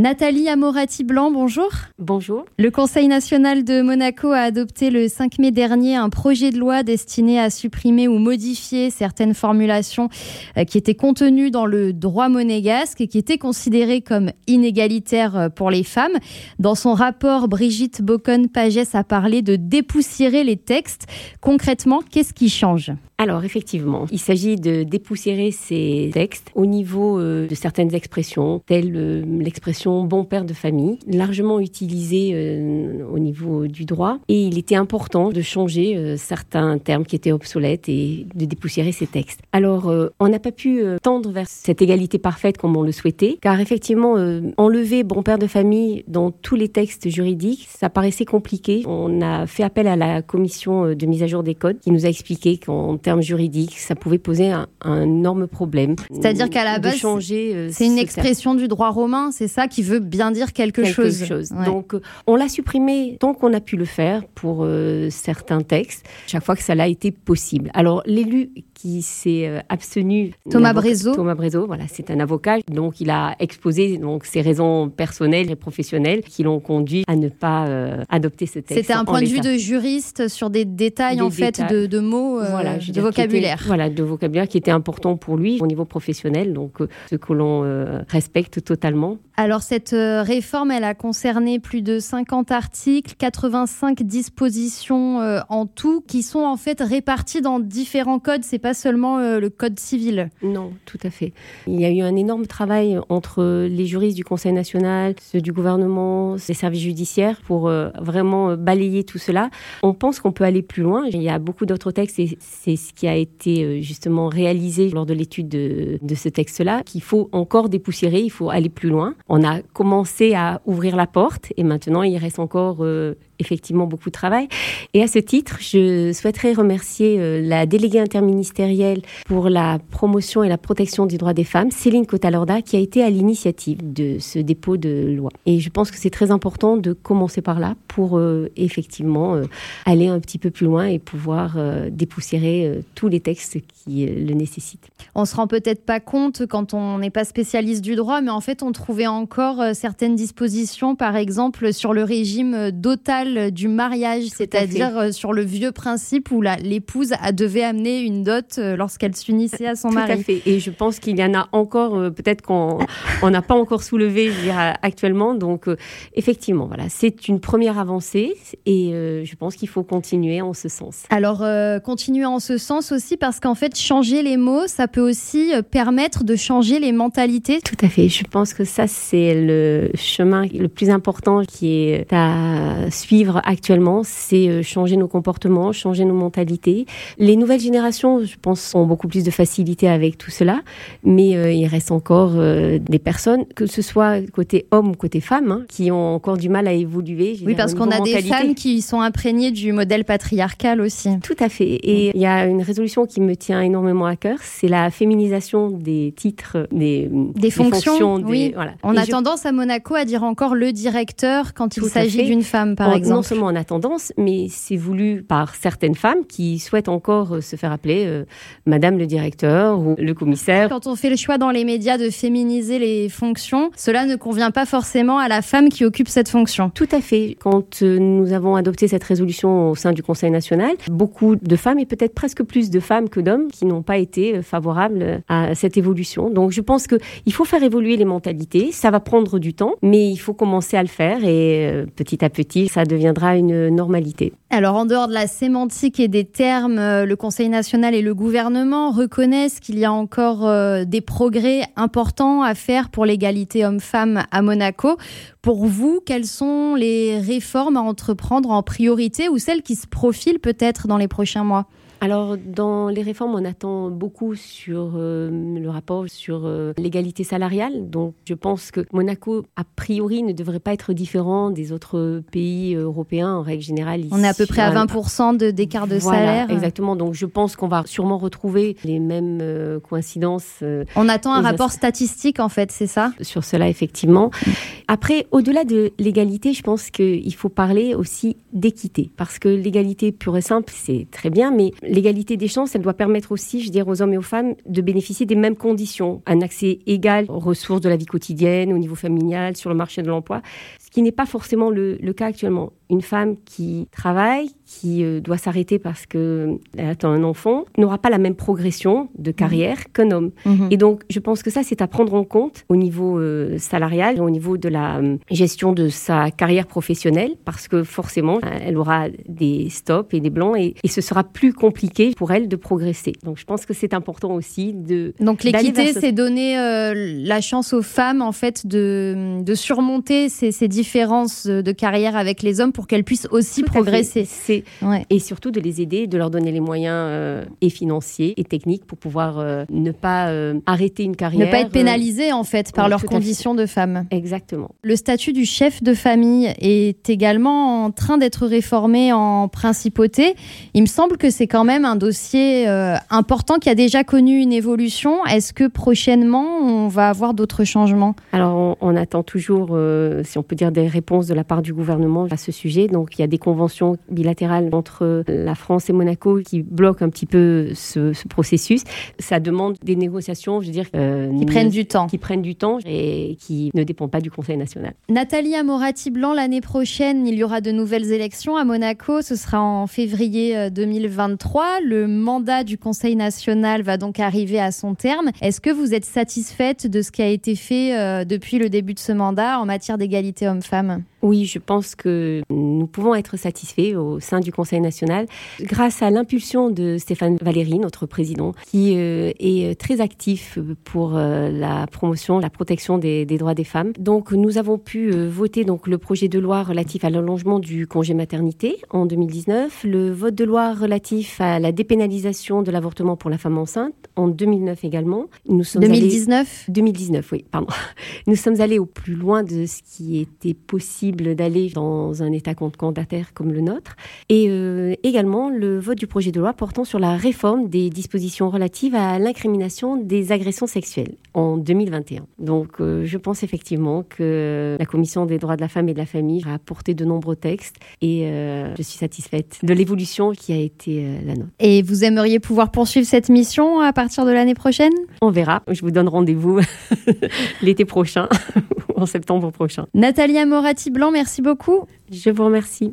Nathalie Amorati-Blanc, bonjour. Bonjour. Le Conseil national de Monaco a adopté le 5 mai dernier un projet de loi destiné à supprimer ou modifier certaines formulations euh, qui étaient contenues dans le droit monégasque et qui étaient considérées comme inégalitaires euh, pour les femmes. Dans son rapport, Brigitte Bocon-Pagès a parlé de dépoussiérer les textes. Concrètement, qu'est-ce qui change? Alors effectivement, il s'agit de dépoussiérer ces textes au niveau euh, de certaines expressions, telles euh, bon père de famille, largement utilisée euh, au niveau du droit. Et il était important de changer certains termes qui étaient obsolètes et de dépoussiérer ces textes. Alors on n'a pas pu tendre vers cette égalité parfaite comme on le souhaitait, car effectivement enlever bon père de famille dans tous les textes juridiques, ça paraissait compliqué. On a fait appel à la commission de mise à jour des codes qui nous a expliqué qu'en termes juridiques, ça pouvait poser un, énorme problème. C'est-à-dire qu'à la base, euh, c'est une expression du droit romain, c'est ça qui veut bien dire quelque, chose. Donc, on l'a supprimé tant qu'on a pu le faire pour euh, certains textes, chaque fois que ça l'a été possible. Alors, l'élu qui s'est euh, abstenu. Thomas Brézo. Thomas Brézo, voilà, c'est un avocat. Donc, il a exposé donc ses raisons personnelles et professionnelles qui l'ont conduit à ne pas euh, adopter ce texte. C'était un point de vue de juriste sur des détails en fait de, mots, euh, voilà, de vocabulaire. voilà, de vocabulaire qui était important pour lui au niveau professionnel, donc ce que l'on respecte totalement. Alors cette réforme, elle a concerné plus de 50 articles, 85 dispositions en tout, qui sont en fait réparties dans différents codes. C'est pas seulement euh, le code civil. Non, tout à fait. Il y a eu un énorme travail entre les juristes du Conseil national, ceux du gouvernement, les services judiciaires pour euh, vraiment euh, balayer tout cela. On pense qu'on peut aller plus loin. Il y a beaucoup d'autres textes et c'est ce qui a été justement réalisé lors de l'étude de, de, ce texte-là, qu'il faut encore dépoussiérer, il faut aller plus loin. On a commencé à ouvrir la porte et maintenant il reste encore effectivement beaucoup de travail. Et à ce titre, je souhaiterais remercier euh, la déléguée interministérielle pour la promotion et la protection du droit des femmes, Céline Cotalorda, qui a été à l'initiative de ce dépôt de loi. Et je pense que c'est très important de commencer par là pour euh, effectivement euh, aller un petit peu plus loin et pouvoir dépoussiérer tous les textes qui le nécessitent. On se rend peut-être pas compte quand on n'est pas spécialiste du droit, mais en fait, on trouvait encore certaines dispositions, par exemple sur le régime dotal du mariage, c'est-à-dire euh, sur le vieux principe où l'épouse devait amener une dot euh, lorsqu'elle s'unissait à son mari. Tout à fait. Et je pense qu'il y en a encore, euh, peut-être qu'on n'a pas encore soulevé je actuellement. Donc, effectivement, voilà, c'est une première avancée et je pense qu'il faut continuer en ce sens. Alors, continuer en ce sens aussi parce qu'en fait, changer les mots, ça peut aussi permettre de changer les mentalités. Tout à fait. Je pense que ça, c'est le chemin le plus important qui est à suivre actuellement, c'est euh, changer nos comportements, changer nos mentalités. Les nouvelles générations, je pense, ont beaucoup plus de facilité avec tout cela, mais euh, il reste encore euh, des personnes, que ce soit côté homme ou côté femme, hein, qui ont encore du mal à évoluer. Oui, parce qu'on a des femmes qui sont imprégnées du modèle patriarcal aussi. Tout à fait. Et il y a une résolution qui me tient énormément à cœur, c'est la féminisation des titres, des, des, fonctions. oui. Voilà. On a tendance à Monaco à dire encore le directeur quand il s'agit d'une femme, par exemple non seulement on a tendance, mais c'est voulu par certaines femmes qui souhaitent encore euh, se faire appeler euh, Madame le directeur ou le commissaire. Quand on fait le choix dans les médias de féminiser les fonctions, cela ne convient pas forcément à la femme qui occupe cette fonction. Tout à fait. Quand euh, nous avons adopté cette résolution au sein du Conseil national, beaucoup de femmes et peut-être presque plus de femmes que d'hommes qui n'ont pas été favorables à cette évolution. Donc je pense qu'il faut faire évoluer les mentalités. Ça va prendre du temps, mais il faut commencer à le faire et petit à petit, ça devient deviendra une normalité. Alors, en dehors de la sémantique et des termes, euh, le Conseil national et le gouvernement reconnaissent qu'il y a encore euh, des progrès importants à faire pour l'égalité homme-femme à Monaco. Pour vous, quelles sont les réformes à entreprendre en priorité ou celles qui se profilent peut-être dans les prochains mois? Alors, dans les réformes, on attend beaucoup sur euh, le rapport sur euh, l'égalité salariale. Donc, je pense que Monaco, a priori, ne devrait pas être différent des autres pays européens en règle générale. On est à peu près à 20% d'écart de, salaire. Exactement. Donc, je pense qu'on va sûrement retrouver les mêmes euh, coïncidences. on attend un rapport statistique, en fait, c'est ça? Sur cela, effectivement. Après, au-delà de l'égalité, je pense qu'il faut parler aussi d'équité. Parce que l'égalité pure et simple, c'est très bien, mais l'égalité des chances, elle doit permettre aussi, je dire, aux hommes et aux femmes de bénéficier des mêmes conditions. Un accès égal aux ressources de la vie quotidienne, au niveau familial, sur le marché de l'emploi ce qui n'est pas forcément le, cas actuellement. Une femme qui travaille, qui euh, doit s'arrêter parce qu'elle attend un enfant, n'aura pas la même progression de carrière mhm. qu'un homme. Mhm. Et donc, je pense que ça, c'est à prendre en compte au niveau euh, salarial, au niveau de la euh, gestion de sa carrière professionnelle, parce que forcément, elle aura des stops et des blancs, et, et ce sera plus compliqué pour elle de progresser. Donc, je pense que c'est important aussi de... Donc, l'équité, c'est donner la chance aux femmes, en fait, de, de surmonter ces, ces différence de carrière avec les hommes pour qu'elles puissent aussi progresser. Et surtout de les aider, de leur donner les moyens euh, et financiers et techniques pour pouvoir euh, ne pas euh, arrêter une carrière. Ne pas être pénalisées en fait par leurs conditions de femme. Exactement. Le statut du chef de famille est également en train d'être réformé en principauté. Il me semble que c'est quand même un dossier important qui a déjà connu une évolution. Est-ce que prochainement on va avoir d'autres changements? Alors on, on, attend toujours, si on peut dire des réponses de la part du gouvernement à ce sujet. Donc il y a des conventions bilatérales entre la France et Monaco qui bloquent un petit peu ce, processus. Ça demande des négociations, je veux dire, euh, qui prennent du temps, qui prennent du temps et qui ne dépendent pas du Conseil national. Nathalie Amorati Blanc, l'année prochaine, il y aura de nouvelles élections à Monaco. Ce sera en février 2023. Euh, Le mandat du Conseil national va donc arriver à son terme. Est-ce que vous êtes satisfaite de ce qui a été fait euh, depuis le début de ce mandat en matière d'égalité homme femmes oui, je pense que nous pouvons être satisfaits au sein du Conseil national grâce à l'impulsion de Stéphane Valéry, notre président, qui euh, est très actif pour euh, la promotion, la protection des, droits des femmes. Donc, nous avons pu euh, voter donc le projet de loi relatif à l'allongement du congé maternité en 2019, le vote de loi relatif à la dépénalisation de l'avortement pour la femme enceinte en 2009 également. Nous sommes 2019 2019, oui, pardon. Nous sommes allés au plus loin de ce qui était possible d'aller dans un État condamnataire comme le nôtre. Et euh, également le vote du projet de loi portant sur la réforme des dispositions relatives à l'incrimination des agressions sexuelles en 2021. Donc euh, je pense effectivement que la Commission des droits de la femme et de la famille a apporté de nombreux textes et euh, je suis satisfaite de l'évolution qui a été la nôtre. Et vous aimeriez pouvoir poursuivre cette mission à partir de l'année prochaine? On verra. Je vous donne rendez-vous l'été prochain en septembre prochain. Nathalie Amorati Blanc, merci beaucoup. Je vous remercie.